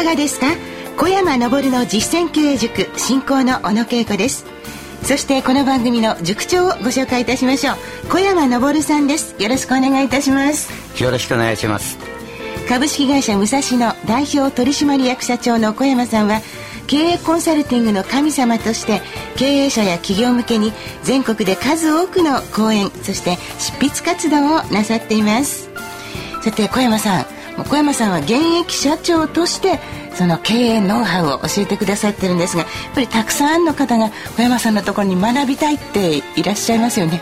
かがですか小山昇の実践経営塾進行の小野恵子です。そしてこの番組の塾長をご紹介いたしましょう。小山昇さんです。よろしくお願いいたします。よろしくお願いします。株式会社武蔵野代表取締役社長の小山さんは経営コンサルティングの神様として経営者や企業向けに全国で数多くの講演そして執筆活動をなさっています。さて小山さん。小山さんは現役社長としてその経営ノウハウを教えてくださってるんですがやっぱりたくさんの方が小山さんのところに学びたいっていらっしゃいますよね。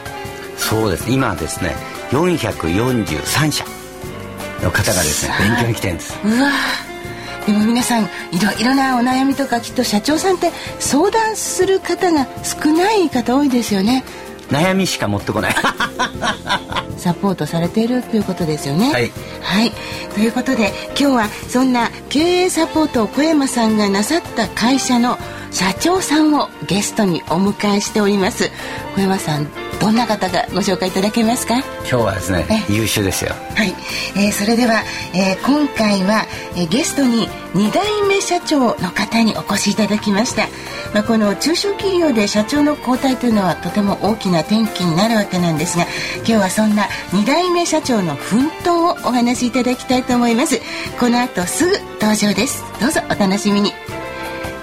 そうです。今ですね443社の方がですね勉強に来てるんです。うわ。でも皆さんいろいろなお悩みとかきっと社長さんって相談する方が少ない方多いですよね。悩みしか持ってこない サポートされているということですよね。はい、はい、ということで今日はそんな経営サポートを小山さんがなさった会社の社長さんをゲストにお迎えしております。小山さんどんな方がご紹介いただけますか？今日はですね優秀ですよ。はい、えー、それでは、えー、今回は、えー、ゲストに2代目社長の方にお越しいただきました。まあ、この中小企業で社長の交代というのはとても大きな転機になるわけなんですが今日はそんな2代目社長の奮闘をお話しいただきたいと思います。この後すぐ登場です。どうぞお楽しみに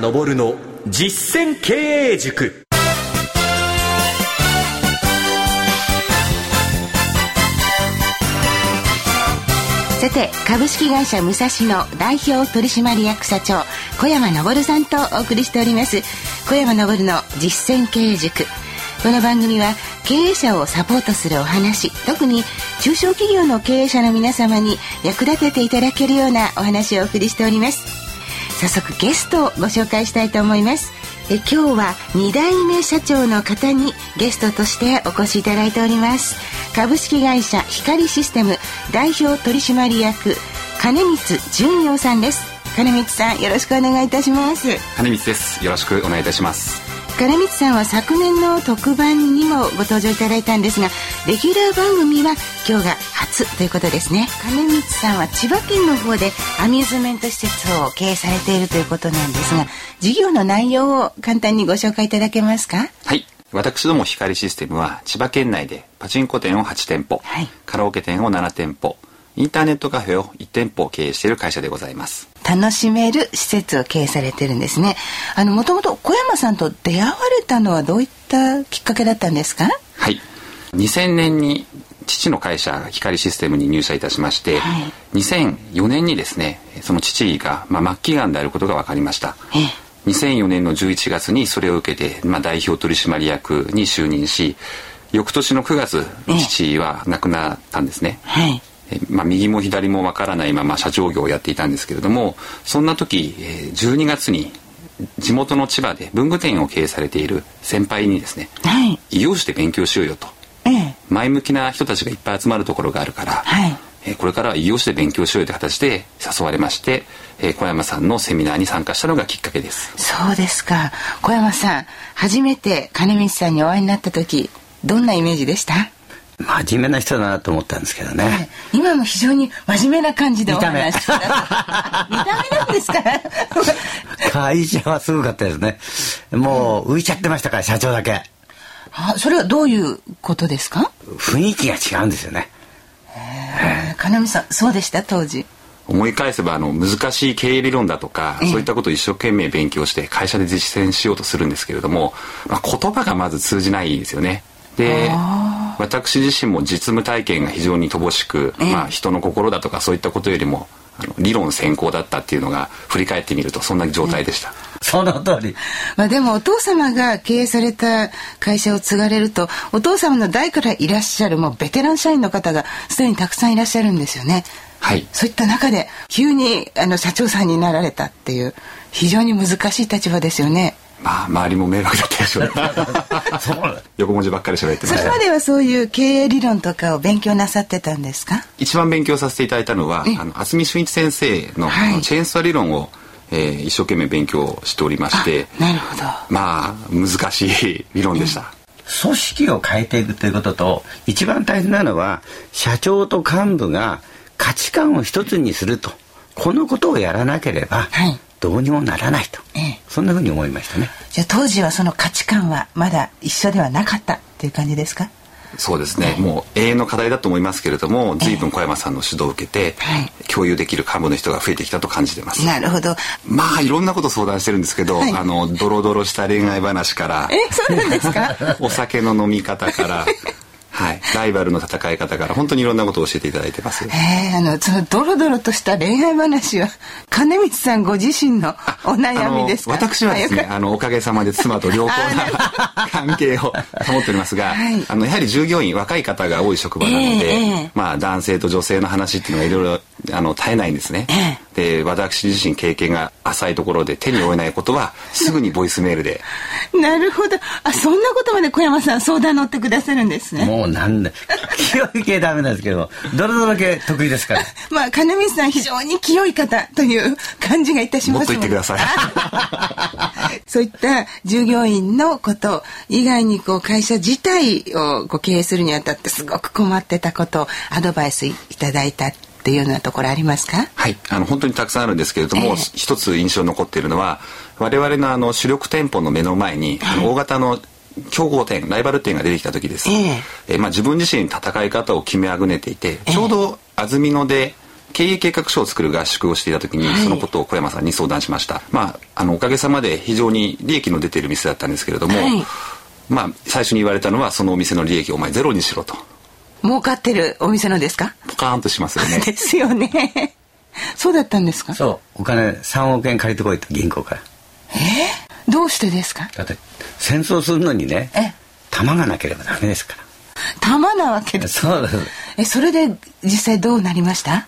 山昇の。実践経営塾。さて株式会社武蔵野代表取締役社長小山昇さんとお送りしております。小山昇の実践経営塾。この番組は経営者をサポートするお話。特に中小企業の経営者の皆様に役立てていただけるようなお話をお送りしております。早速ゲストをご紹介したいと思います。え今日は2代目社長の方にゲストとしてお越しいただいております。株式会社光システム代表取締役金光純洋さんです。金光さんよろしくお願いいたします。金光です。よろしくお願いいたします。金光さんは昨年の特番にもご登場いただいたんですがレギュラー番組は今日が初ということですね。金光さんは千葉県の方でアミューズメント施設を経営されているということなんですが事業の内容を簡単にご紹介いただけますか？はい。私ども光システムは千葉県内でパチンコ店を8店舗、はい、カラオケ店を7店舗インターネットカフェを1店舗経営している会社でございます楽しめる施設を経営されてるんですね。あのもともと小山さんと出会われたのはどういったきっかけだったんですか？はい。2000年に父の会社光システムに入社いたしまして、はい、2004年にですねその父が、まあ、末期がんであることが分かりました、2004年の11月にそれを受けて、まあ、代表取締役に就任し翌年の9月父は亡くなったんですね、はいまあ、右も左もわからないまま社長業をやっていたんですけれどもそんな時12月に地元の千葉で文具店を経営されている先輩にですね、はい、異業種で勉強しようよと、ええ、前向きな人たちがいっぱい集まるところがあるから、はい。えこれからは異業種で勉強しようという形で誘われまして、え小山さんのセミナーに参加したのがきっかけです。そうですか。小山さん初めて金光さんにお会いになった時どんなイメージでした？真面目な人だなと思ったんですけどね、今も非常に真面目な感じでお話し見た目なんですか？会社はすごかったですね。もう浮いちゃってましたから社長だけ。あそれはどういうことですか？雰囲気が違うんですよね。金見さんそうでした？当時。思い返せばあの難しい経営理論だとか、そういったことを一生懸命勉強して会社で実践しようとするんですけれども、まあ、言葉がまず通じないですよねで私自身も実務体験が非常に乏しく、まあ、人の心だとかそういったことよりもあの理論先行だったっていうのが振り返ってみるとそんな状態でした。その通り。まあでもお父様が経営された会社を継がれるとお父様の代からいらっしゃるもうベテラン社員の方がすでにたくさんいらっしゃるんですよね。はい。そういった中で急にあの社長さんになられたっていう非常に難しい立場ですよね。まあ周りも迷惑だったでしょう 横文字ばっかり喋ってました。それまではそういう経営理論とかを勉強なさってたんですか？一番勉強させていただいたのはあの渥美俊一先生の,、はい、チェーンストア理論をえー、一生懸命勉強しておりましてなるほど。まあ難しい理論でした、うん組織を変えていくということと一番大切なのは社長と幹部が価値観を一つにするとこのことをやらなければ、はい、どうにもならないと、ええ、そんなふうに思いましたね。じゃあ当時はその価値観はまだ一緒ではなかったっていう感じですか？そうですね、もう永遠の課題だと思いますけれども随分小山さんの指導を受けて、はい、共有できる幹部の人が増えてきたと感じてます。なるほど。まあいろんなこと相談してるんですけど、はい、あのドロドロした恋愛話からえそうなんですか？お酒の飲み方からはい、ライバルの戦い方から本当にいろんなことを教えていただいてます。ええあのそのドロドロとした恋愛話は金光さんご自身のお悩みですか？私はですね、あのおかげさまで妻と良好な関係を保っておりますが、はい、あのやはり従業員若い方が多い職場なので、えー、まあ男性と女性の話っていうのがいろいろあの絶えないんですね。えーで私自身経験が浅いところで手に負えないことは すぐにボイスメールで。なるほど。あそんなことまで小山さん相談乗ってくださるんですね。もうなんで清い系ダメなんですけどどれどれ系得意ですから まあ金光さん非常に清い方という感じがいたしますもっと言ってください。そういった従業員のこと以外にこう会社自体をご経営するにあたってすごく困ってたことをアドバイスいただいたっていうようなところありますか？はい。あの本当にたくさんあるんですけれども、えー、一つ印象に残っているのは我々のあの主力店舗の目の前に、あの大型の競合店ライバル店が出てきた時です、えー、えー、まあ、自分自身戦い方を決めあぐねていて、ちょうど安曇野で経営計画書を作る合宿をしていた時に、そのことを小山さんに相談しました、まあ、あのおかげさまで非常に利益の出ている店だったんですけれども、はい、まあ、最初に言われたのはそのお店の利益をお前ゼロにしろと儲かってるお店のですか？ポカーンとしますよね。ですよね。そうだったんですか？そう。お金3億円借りてこいと銀行から。え？ー、どうしてですか？だって戦争するのにね弾がなければダメですから。弾なわけですそうですえそれで実際どうなりました？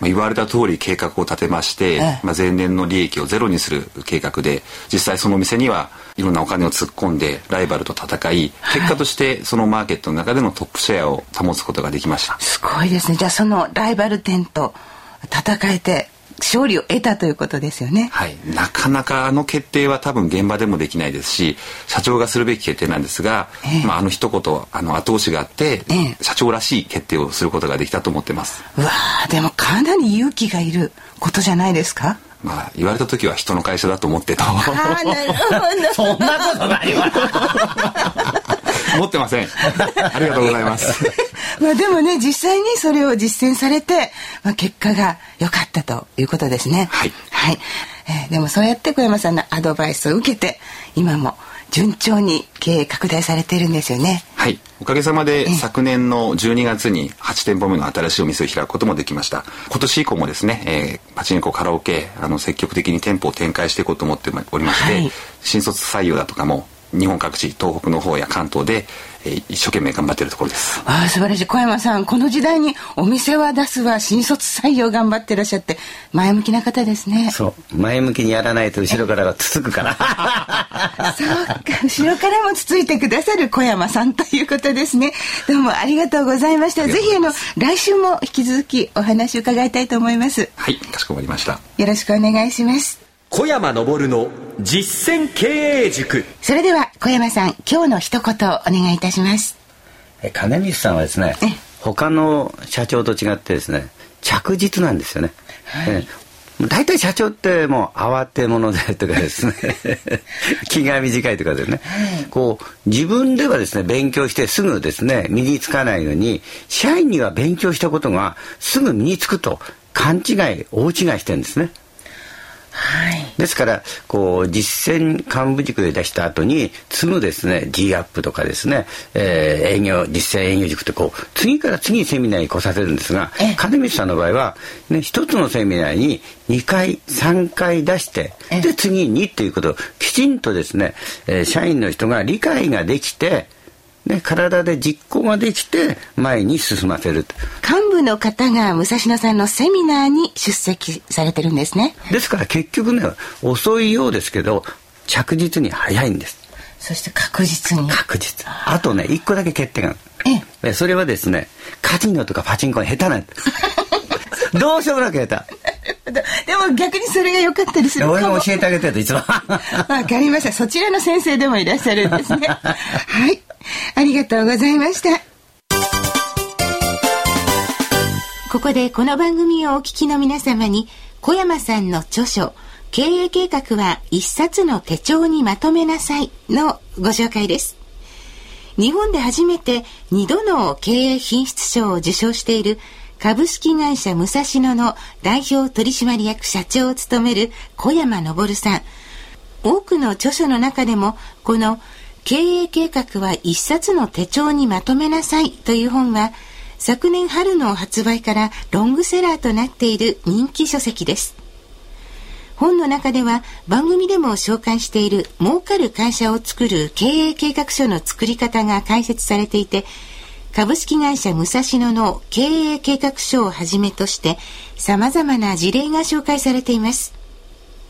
まあ、言われた通り計画を立てまして、ええ、まあ、前年の利益をゼロにする計画で実際その店にはいろんなお金を突っ込んでライバルと戦い結果としてそのマーケットの中でのトップシェアを保つことができましたすごいですねじゃあそのライバル店と戦えて勝利を得たということですよね。はい、なかなかあの決定は多分現場でもできないですし、社長がするべき決定なんですが、えまああの一言あの後押しがあって、え社長らしい決定をすることができたと思ってます。うわでもかなり勇気がいることじゃないですか？まあ言われた時は人の会社だと思ってた。あなるほど。そんなことないわ。持ってません。ありがとうございます。まあでもね、実際にそれを実践されて、まあ、結果が良かったということですね。はい。はい。えー、でもそうやって小山さんのアドバイスを受けて、今も順調に経営拡大されているんですよね。はい。おかげさまで昨年の12月に8店舗目の新しいお店を開くこともできました。今年以降もですね、えー、パチンコカラオケ、あの、積極的に店舗を展開していこうと思っておりまして、はい、新卒採用だとかも日本各地東北の方や関東で、えー、一生懸命頑張っているところです。ああ素晴らしい。小山さんこの時代にお店は出すわ新卒採用頑張ってらっしゃって前向きな方ですね。そう。前向きにやらないと後ろからがつつくから。そうか。後ろからもつついてくださる小山さんということですね。どうもありがとうございました。ぜひあの来週も引き続きお話を伺いたいと思います。はいかしこまりました。よろしくお願いします小山昇の実践経営塾。それでは小山さん今日の一言お願いいたします。え金光さんはですね他の社長と違ってですね着実なんですよね、はい。大体社長ってもう慌て者でとかですね。気が短いとかでね、はい、こう自分ではですね勉強してすぐですね身につかないのに社員には勉強したことがすぐ身につくと勘違い大違いしてるんですね。はい、ですからこう実践幹部塾で出した後に積むですね G アップとかですね、えー、営業実践営業塾ってこう次から次にセミナーに来させるんですが金光さんの場合は、ね、一つのセミナーに2回3回出してで次にっていうことをきちんとですね、えー、社員の人が理解ができてね、体で実行ができて前に進ませる幹部の方が武蔵野さんのセミナーに出席されてるんですね。ですから結局ね遅いようですけど着実に早いんです。そして確実に。確実。あとね一個だけ欠点。がえ。えそれはですねカジノとかパチンコが下手なんです。どうしようもなく下手。でも逆にそれが良かったりする。俺が教えてあげてると一番 わかりました。そちらの先生でもいらっしゃるんですね。はいありがとうございましたここでこの番組をお聞きの皆様に小山さんの著書経営計画は一冊の手帳にまとめなさいのご紹介です日本で初めて2度の経営品質賞を受賞している株式会社武蔵野の代表取締役社長を務める小山昇さん。多くの著書の中でも、この経営計画は一冊の手帳にまとめなさいという本は、昨年春の発売からロングセラーとなっている人気書籍です。本の中では番組でも紹介している儲かる会社を作る経営計画書の作り方が解説されていて、株式会社武蔵野の経営計画書をはじめとして様々な事例が紹介されています。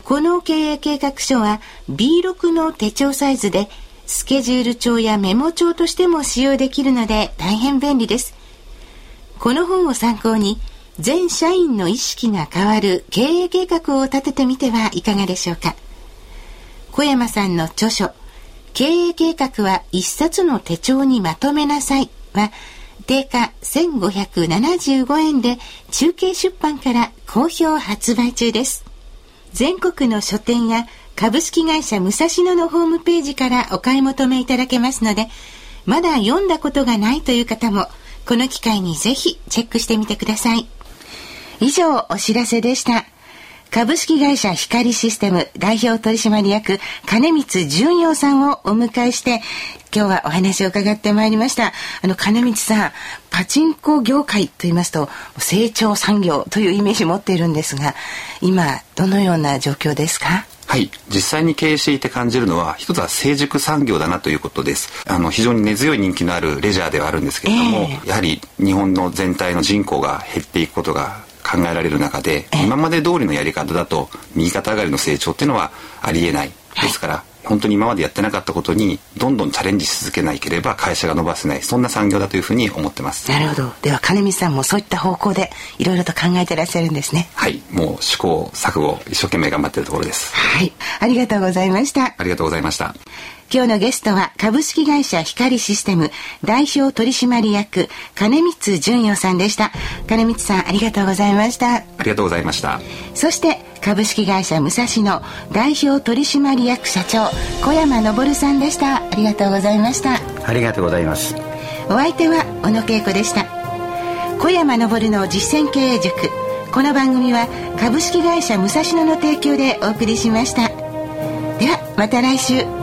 この経営計画書は B6 の手帳サイズでスケジュール帳やメモ帳としても使用できるので大変便利です。この本を参考に全社員の意識が変わる経営計画を立ててみてはいかがでしょうか。小山さんの著書経営計画は一冊の手帳にまとめなさいは定価1575円で中継出版から好評発売中です。全国の書店や株式会社武蔵野のホームページからお買い求めいただけますので、まだ読んだことがないという方も、この機会にぜひチェックしてみてください。以上、お知らせでした。株式会社光システム代表取締役金光純陽さんをお迎えして今日はお話を伺ってまいりましたあの金光さんパチンコ業界と言いますと成長産業というイメージ持っているんですが今どのような状況ですか？はい。実際に経営していて感じるのは一つは成熟産業だなということです。あの非常に根強い人気のあるレジャーではあるんですけれども、えー、やはり日本の全体の人口が減っていくことが考えられる中で今まで通りのやり方だと右肩上がりの成長っていうのはありえない。ですから、本当に今までやってなかったことにどんどんチャレンジし続けなければ会社が伸ばせない。そんな産業だというふうに思ってます。なるほど。では金見さんもそういった方向でいろいろと考えてらっしゃるんですね。はい。もう試行錯誤一生懸命頑張っているところです。はい。ありがとうございました。ありがとうございました。今日のゲストは株式会社光システム代表取締役金光純代さんでした。金光さんありがとうございました。ありがとうございました。そして株式会社武蔵野代表取締役社長小山昇さんでした。ありがとうございました。ありがとうございます。お相手は小野恵子でした。小山昇の実践経営塾。この番組は株式会社武蔵野の提供でお送りしました。ではまた来週